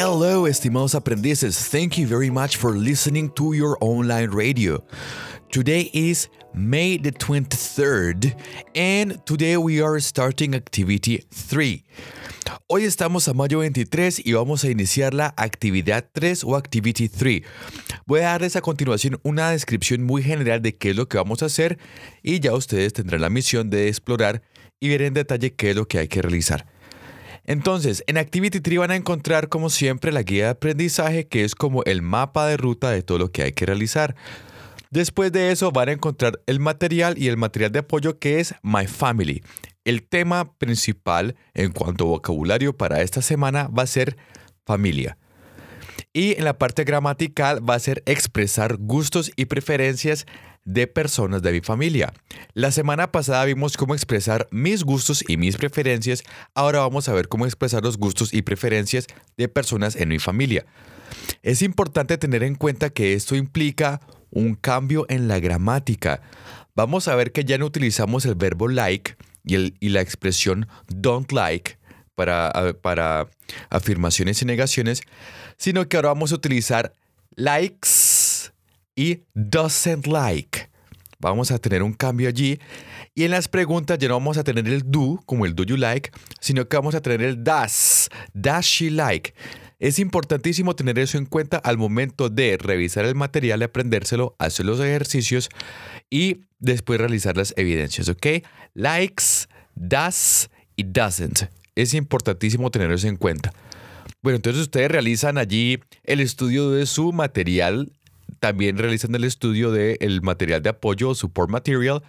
Hello, estimados aprendices. Thank you very much for listening to your online radio. Today is May the 23rd, and today we are starting activity 3. Hoy estamos a mayo 23 y vamos a iniciar la actividad 3 o activity 3. Voy a darles a continuación una descripción muy general de qué es lo que vamos a hacer y ya ustedes tendrán la misión de explorar y ver en detalle qué es lo que hay que realizar. Entonces, en Activity 3 van a encontrar como siempre la guía de aprendizaje que es como el mapa de ruta de todo lo que hay que realizar. Después de eso van a encontrar el material y el material de apoyo que es My Family. El tema principal en cuanto a vocabulario para esta semana va a ser familia. Y en la parte gramatical va a ser expresar gustos y preferencias de personas de mi familia. La semana pasada vimos cómo expresar mis gustos y mis preferencias. Ahora vamos a ver cómo expresar los gustos y preferencias de personas en mi familia. Es importante tener en cuenta que esto implica un cambio en la gramática. Vamos a ver que ya no utilizamos el verbo like y, la expresión don't like para, para afirmaciones y negaciones, sino que ahora vamos a utilizar likes y doesn't like. Vamos a tener un cambio allí. Y en las preguntas ya no vamos a tener el do, como el do you like, sino que vamos a tener el does. Does she like? Es importantísimo tener eso en cuenta al momento de revisar el material aprendérselo, hacer los ejercicios y después realizar las evidencias, ¿ok? Likes, does y doesn't. Es importantísimo tener eso en cuenta. Bueno, entonces ustedes realizan allí el estudio de su material, también realizan el estudio del material de apoyo, support material,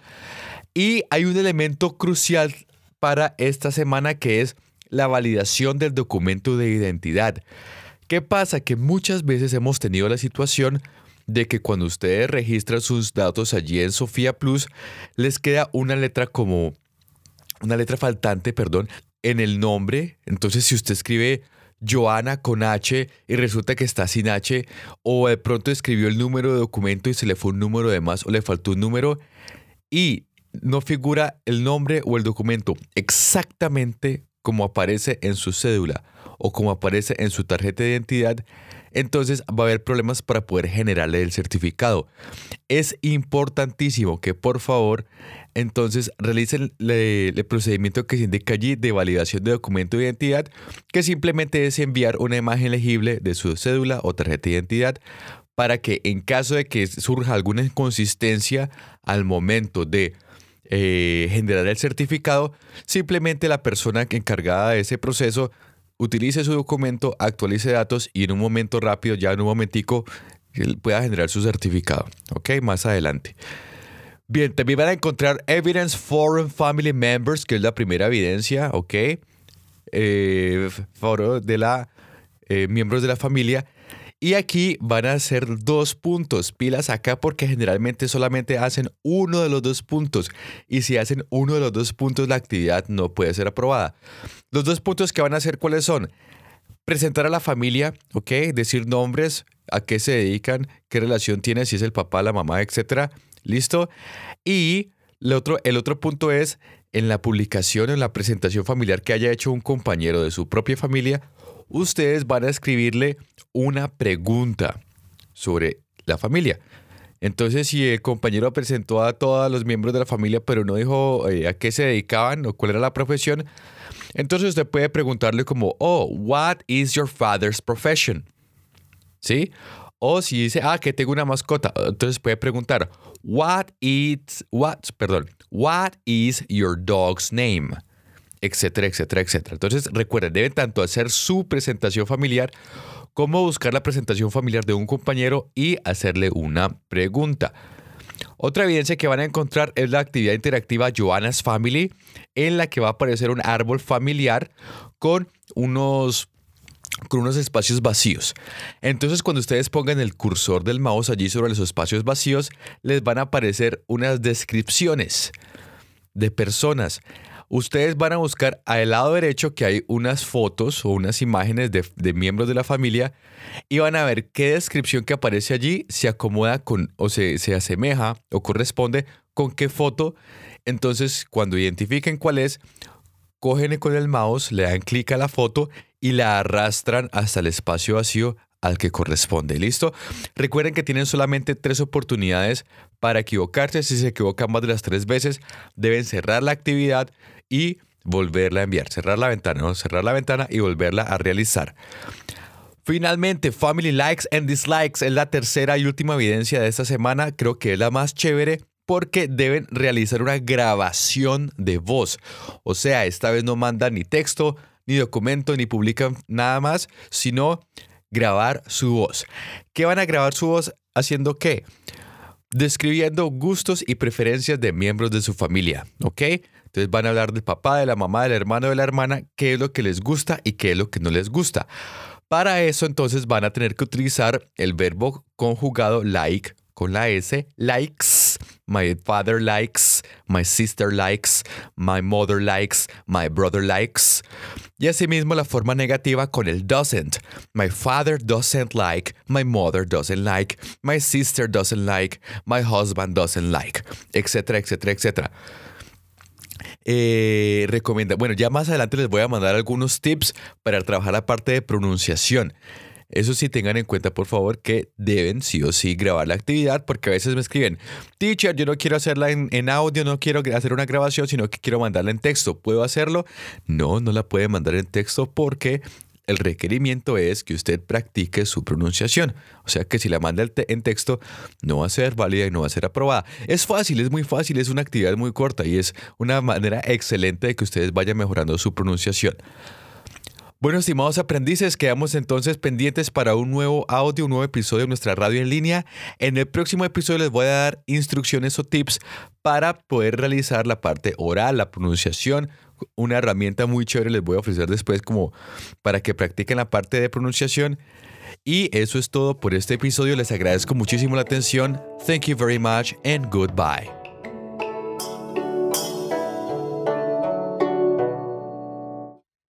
y hay un elemento crucial para esta semana que es la validación del documento de identidad. ¿Qué pasa? Que muchas veces hemos tenido la situación de que cuando ustedes registran sus datos allí en Sofía Plus, les queda una letra como, una letra faltante, perdón, en el nombre. Entonces, si usted escribe Joana con H y resulta que está sin H, o de pronto escribió el número de documento y se le fue un número de más o le faltó un número y no figura el nombre o el documento exactamente como aparece en su cédula o como aparece en su tarjeta de identidad, entonces va a haber problemas para poder generarle el certificado. Es importantísimo que por favor entonces realicen el procedimiento que se indica allí de validación de documento de identidad, que simplemente es enviar una imagen legible de su cédula o tarjeta de identidad para que en caso de que surja alguna inconsistencia al momento de eh, generar el certificado, simplemente la persona encargada de ese proceso utilice su documento, actualice datos y en un momento rápido, ya en un momentico, pueda generar su certificado. ¿Ok? Más adelante. Bien, también van a encontrar Evidence Foreign Family Members, que es la primera evidencia, ¿ok? Eh, de la eh, miembros de la familia. Y aquí van a ser dos puntos, pilas acá porque generalmente solamente hacen uno de los dos puntos y si hacen uno de los dos puntos la actividad no puede ser aprobada. Los dos puntos que van a hacer cuáles son? Presentar a la familia, ¿ok? Decir nombres, a qué se dedican, qué relación tiene, si es el papá, la mamá, etcétera. ¿Listo? Y el otro, el otro punto es en la publicación, en la presentación familiar que haya hecho un compañero de su propia familia, ustedes van a escribirle una pregunta sobre la familia. Entonces, si el compañero presentó a todos los miembros de la familia, pero no dijo eh, a qué se dedicaban o cuál era la profesión, entonces usted puede preguntarle como, oh, what is your father's profession? ¿Sí? O si dice, ah, que tengo una mascota, entonces puede preguntar, what is, what, perdón, what is your dog's name? Etcétera, etcétera, etcétera. Entonces, recuerden, deben tanto hacer su presentación familiar como buscar la presentación familiar de un compañero y hacerle una pregunta. Otra evidencia que van a encontrar es la actividad interactiva Joanna's Family, en la que va a aparecer un árbol familiar con unos con unos espacios vacíos. Entonces, cuando ustedes pongan el cursor del mouse allí sobre los espacios vacíos, les van a aparecer unas descripciones de personas ustedes van a buscar al lado derecho que hay unas fotos o unas imágenes de, miembros de la familia y van a ver qué descripción que aparece allí se acomoda con o se, se asemeja o corresponde con qué foto. Entonces, cuando identifiquen cuál es, cogen con el mouse, le dan clic a la foto y la arrastran hasta el espacio vacío al que corresponde. ¿Listo? Recuerden que tienen solamente tres oportunidades para equivocarse. Si se equivocan más de las tres veces, deben cerrar la actividad y volverla a enviar. Cerrar la ventana, ¿no? Cerrar la ventana y volverla a realizar. Finalmente, Family Likes and Dislikes es la tercera y última evidencia de esta semana. Creo que es la más chévere porque deben realizar una grabación de voz. O sea, esta vez no mandan ni texto, ni documento, ni publican nada más, sino grabar su voz. ¿Qué van a grabar su voz haciendo qué? Describiendo gustos y preferencias de miembros de su familia, ¿ok? Entonces van a hablar del papá, de la mamá, del hermano, de la hermana, qué es lo que les gusta y qué es lo que no les gusta. Para eso entonces van a tener que utilizar el verbo conjugado like con la S, likes, my father likes, my sister likes, my mother likes, my brother likes. Y asimismo la forma negativa con el doesn't. My father doesn't like, my mother doesn't like, my sister doesn't like, my husband doesn't like, etcétera, etcétera, etcétera. Eh, recomienda, bueno, ya más adelante les voy a mandar algunos tips para trabajar la parte de pronunciación. Eso sí, tengan en cuenta, por favor, que deben sí o sí grabar la actividad, porque a veces me escriben, teacher, yo no quiero hacerla en, en, audio, no quiero hacer una grabación, sino que quiero mandarla en texto. ¿Puedo hacerlo? No, no la puede mandar en texto porque el requerimiento es que usted practique su pronunciación. O sea que si la manda en texto, no va a ser válida y no va a ser aprobada. Es fácil, es muy fácil, es una actividad muy corta y es una manera excelente de que ustedes vayan mejorando su pronunciación. Bueno, estimados aprendices, quedamos entonces pendientes para un nuevo audio, un nuevo episodio de nuestra radio en línea. En el próximo episodio les voy a dar instrucciones o tips para poder realizar la parte oral, la pronunciación, una herramienta muy chévere les voy a ofrecer después como para que practiquen la parte de pronunciación. Y eso es todo por este episodio. Les agradezco muchísimo la atención. Thank you very much and goodbye.